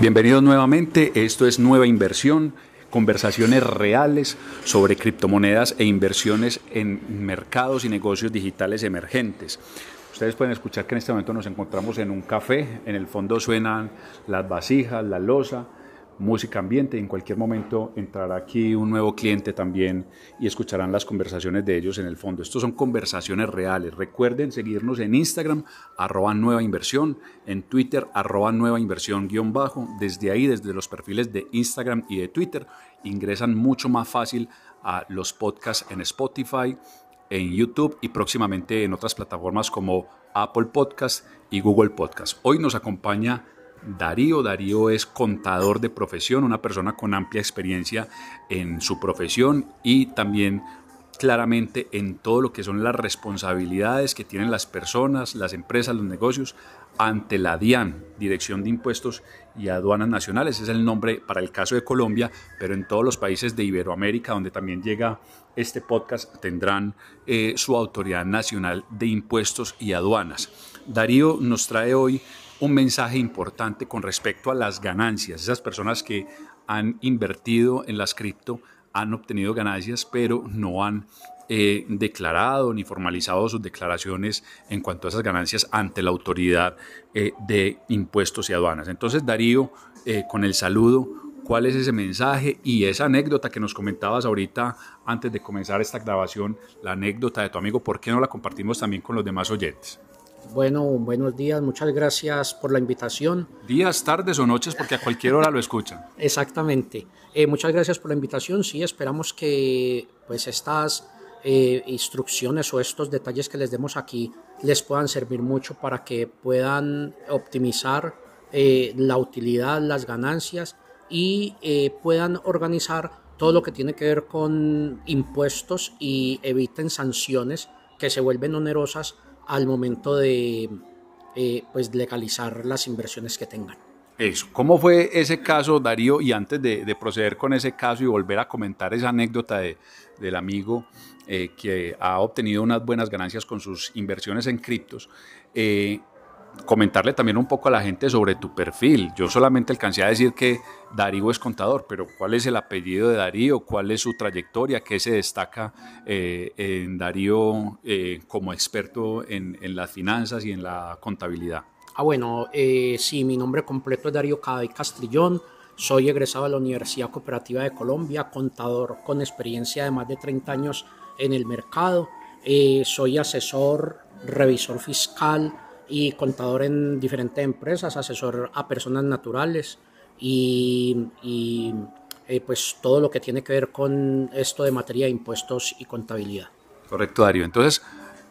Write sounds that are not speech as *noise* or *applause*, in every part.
Bienvenidos nuevamente, esto es Nueva Inversión, conversaciones reales sobre criptomonedas e inversiones en mercados y negocios digitales emergentes. Ustedes pueden escuchar que en este momento nos encontramos en un café, en el fondo suenan las vasijas, la losa, música ambiente. En cualquier momento entrará aquí un nuevo cliente también y escucharán las conversaciones de ellos en el fondo. Estos son conversaciones reales. Recuerden seguirnos en Instagram, arroba nueva inversión, en Twitter, arroba nueva inversión guion bajo. Desde ahí, desde los perfiles de Instagram y de Twitter, ingresan mucho más fácil a los podcasts en Spotify, en YouTube y próximamente en otras plataformas como Apple Podcast y Google Podcast. Hoy nos acompaña Darío. Darío es contador de profesión, una persona con amplia experiencia en su profesión y también claramente en todo lo que son las responsabilidades que tienen las personas, las empresas, los negocios ante la DIAN, Dirección de Impuestos y Aduanas Nacionales. Es el nombre para el caso de Colombia, pero en todos los países de Iberoamérica, donde también llega este podcast, tendrán eh, su Autoridad Nacional de Impuestos y Aduanas. Darío nos trae hoy un mensaje importante con respecto a las ganancias. Esas personas que han invertido en las cripto han obtenido ganancias, pero no han eh, declarado ni formalizado sus declaraciones en cuanto a esas ganancias ante la autoridad eh, de impuestos y aduanas. Entonces, Darío, eh, con el saludo, ¿cuál es ese mensaje y esa anécdota que nos comentabas ahorita antes de comenzar esta grabación, la anécdota de tu amigo, ¿por qué no la compartimos también con los demás oyentes? Bueno, buenos días, muchas gracias por la invitación. Días, tardes o noches, porque a cualquier hora lo escuchan. *laughs* Exactamente. Eh, muchas gracias por la invitación. Sí, esperamos que pues estas eh, instrucciones o estos detalles que les demos aquí les puedan servir mucho para que puedan optimizar eh, la utilidad, las ganancias y puedan organizar todo lo que tiene que ver con impuestos y eviten sanciones que se vuelven onerosas al momento de eh, pues legalizar las inversiones que tengan. Eso, ¿cómo fue ese caso, Darío? Y antes de, proceder con ese caso y volver a comentar esa anécdota de, del amigo eh, que ha obtenido unas buenas ganancias con sus inversiones en criptos, eh, comentarle también un poco a la gente sobre tu perfil. Yo solamente alcancé a decir que Darío es contador, pero ¿cuál es el apellido de Darío? ¿Cuál es su trayectoria? ¿Qué se destaca eh, en Darío eh, como experto en, las finanzas y en la contabilidad? Ah, bueno, eh, sí, mi nombre completo es Darío Caday Castrillón. Soy egresado de la Universidad Cooperativa de Colombia, contador con experiencia de más de 30 años en el mercado. soy asesor, revisor fiscal, y contador en diferentes empresas, asesor a personas naturales y, eh, pues todo lo que tiene que ver con esto de materia de impuestos y contabilidad. Correcto, Darío. Entonces,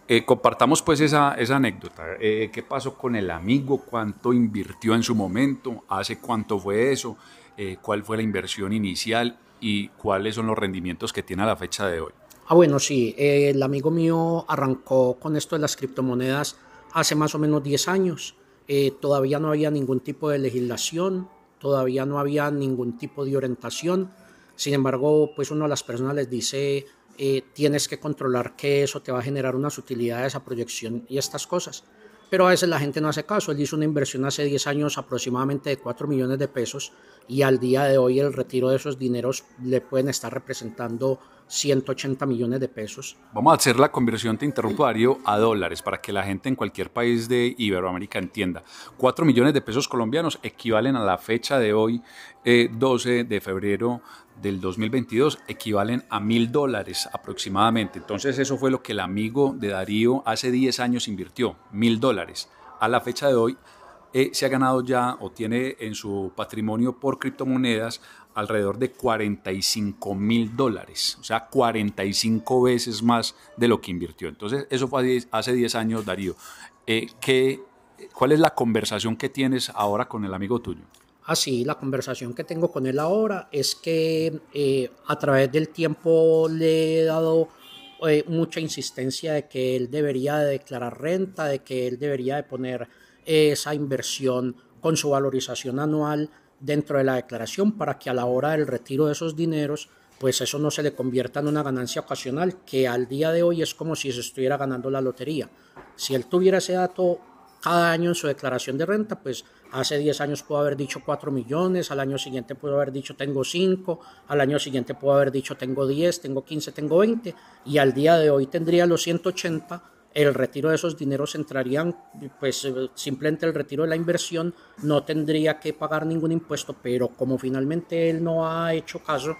eh, compartamos pues esa, esa anécdota. Eh, ¿Qué pasó con el amigo? ¿Cuánto invirtió en su momento? ¿Hace cuánto fue eso? ¿Cuál fue la inversión inicial? ¿Y cuáles son los rendimientos que tiene a la fecha de hoy? Ah, bueno, sí. el amigo mío arrancó con esto de las criptomonedas hace más o menos 10 años. Eh, todavía no había ningún tipo de legislación, todavía no había ningún tipo de orientación. Sin embargo, pues uno de las personas les dice, eh, tienes que controlar que eso te va a generar unas utilidades a proyección y estas cosas. Pero a veces la gente no hace caso. Él hizo una inversión hace 10 años aproximadamente de 4 millones de pesos y al día de hoy el retiro de esos dineros le pueden estar representando 180 millones de pesos. Vamos a hacer la conversión, te interrumpo Darío, a dólares para que la gente en cualquier país de Iberoamérica entienda. 4 millones de pesos colombianos equivalen a la fecha de hoy, 12 eh, de febrero del 2022, equivalen a mil dólares aproximadamente. Entonces eso fue lo que el amigo de Darío hace 10 años invirtió, mil dólares. A la fecha de hoy eh, se ha ganado ya o tiene en su patrimonio por criptomonedas alrededor de 45 mil dólares, o sea, 45 veces más de lo que invirtió. Entonces, eso fue hace 10 años, Darío. Eh, ¿qué, ¿Cuál es la conversación que tienes ahora con el amigo tuyo? Así, ah, la conversación que tengo con él ahora es que eh, a través del tiempo le he dado eh, mucha insistencia de que él debería de declarar renta, de que él debería de poner esa inversión con su valorización anual dentro de la declaración para que a la hora del retiro de esos dineros, pues eso no se le convierta en una ganancia ocasional, que al día de hoy es como si se estuviera ganando la lotería. Si él tuviera ese dato cada año en su declaración de renta, pues hace 10 años puedo haber dicho 4 millones, al año siguiente puedo haber dicho tengo 5, al año siguiente puedo haber dicho tengo 10, tengo 15, tengo 20 y al día de hoy tendría los 180 el retiro de esos dineros entrarían, pues eh, simplemente el retiro de la inversión no tendría que pagar ningún impuesto, pero como finalmente él no ha hecho caso,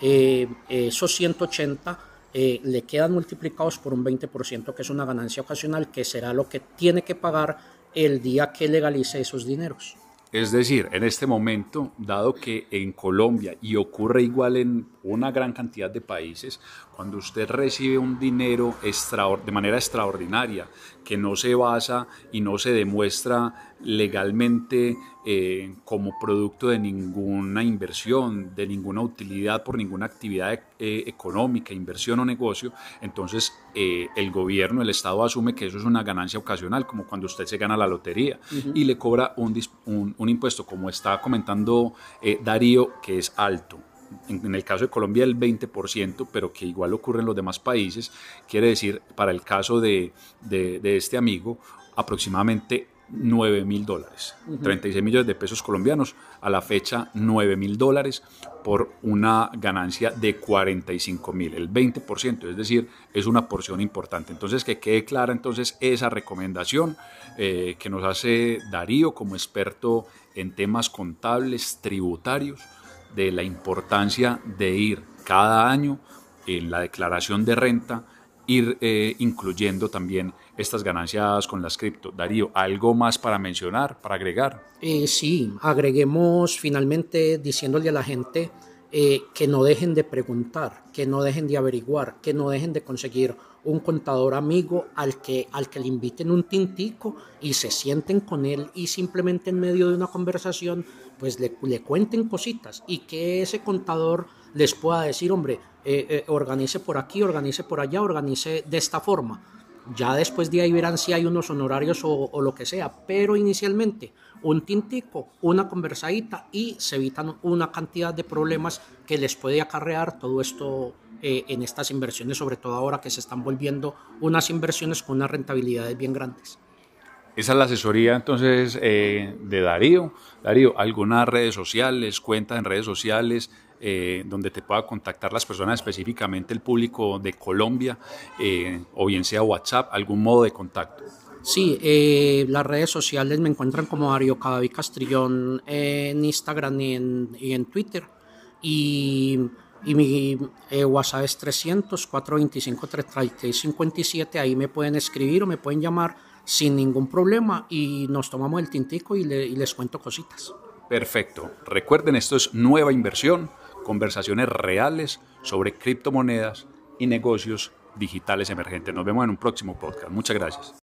eh, esos 180 eh, le quedan multiplicados por un 20%, que es una ganancia ocasional, que será lo que tiene que pagar el día que legalice esos dineros. Es decir, en este momento, dado que en Colombia, y ocurre igual en una gran cantidad de países, cuando usted recibe un dinero de manera extraordinaria, que no se basa y no se demuestra legalmente eh, como producto de ninguna inversión, de ninguna utilidad por ninguna actividad eh, económica, inversión o negocio, entonces eh, el gobierno, el Estado asume que eso es una ganancia ocasional, como cuando usted se gana la lotería y le cobra un, un, un, impuesto, como está comentando Darío, que es alto en, el caso de Colombia el 20%, pero que igual ocurre en los demás países, quiere decir, para el caso de, de, este amigo, aproximadamente 9 mil dólares, 36 millones de pesos colombianos, a la fecha 9 mil dólares por una ganancia de 45 mil, el 20%, es decir, es una porción importante. Entonces, que quede clara entonces esa recomendación eh, que nos hace Darío como experto en temas contables, tributarios, de la importancia de ir cada año en la declaración de renta, ir eh, incluyendo también estas ganancias con las cripto. Darío, ¿algo más para mencionar, para agregar? Eh, sí, agreguemos finalmente diciéndole a la gente eh, que no dejen de preguntar, que no dejen de averiguar, que no dejen de conseguir un contador amigo al que, al que le inviten un tintico y se sienten con él y simplemente en medio de una conversación pues le, cuenten cositas y que ese contador les pueda decir, hombre, eh, eh, organice por aquí, organice por allá, organice de esta forma. Ya después de ahí verán si hay unos honorarios o, lo que sea, pero inicialmente un tintico, una conversadita y se evitan una cantidad de problemas que les puede acarrear todo esto eh, en estas inversiones, sobre todo ahora que se están volviendo unas inversiones con unas rentabilidades bien grandes. Esa es la asesoría entonces eh, de Darío. Darío, ¿algunas redes sociales, cuentas en redes sociales eh, donde te pueda contactar las personas, específicamente el público de Colombia, eh, o bien sea WhatsApp, algún modo de contacto? Sí, las redes sociales me encuentran como Darío Cadaví Castrillón en Instagram y en, y en Twitter. Y, y mi WhatsApp es 300 425 3357. Ahí me pueden escribir o me pueden llamar sin ningún problema y nos tomamos el tintico y, les cuento cositas. Perfecto. Recuerden, esto es nueva inversión, conversaciones reales sobre criptomonedas y negocios digitales emergentes. Nos vemos en un próximo podcast. Muchas gracias.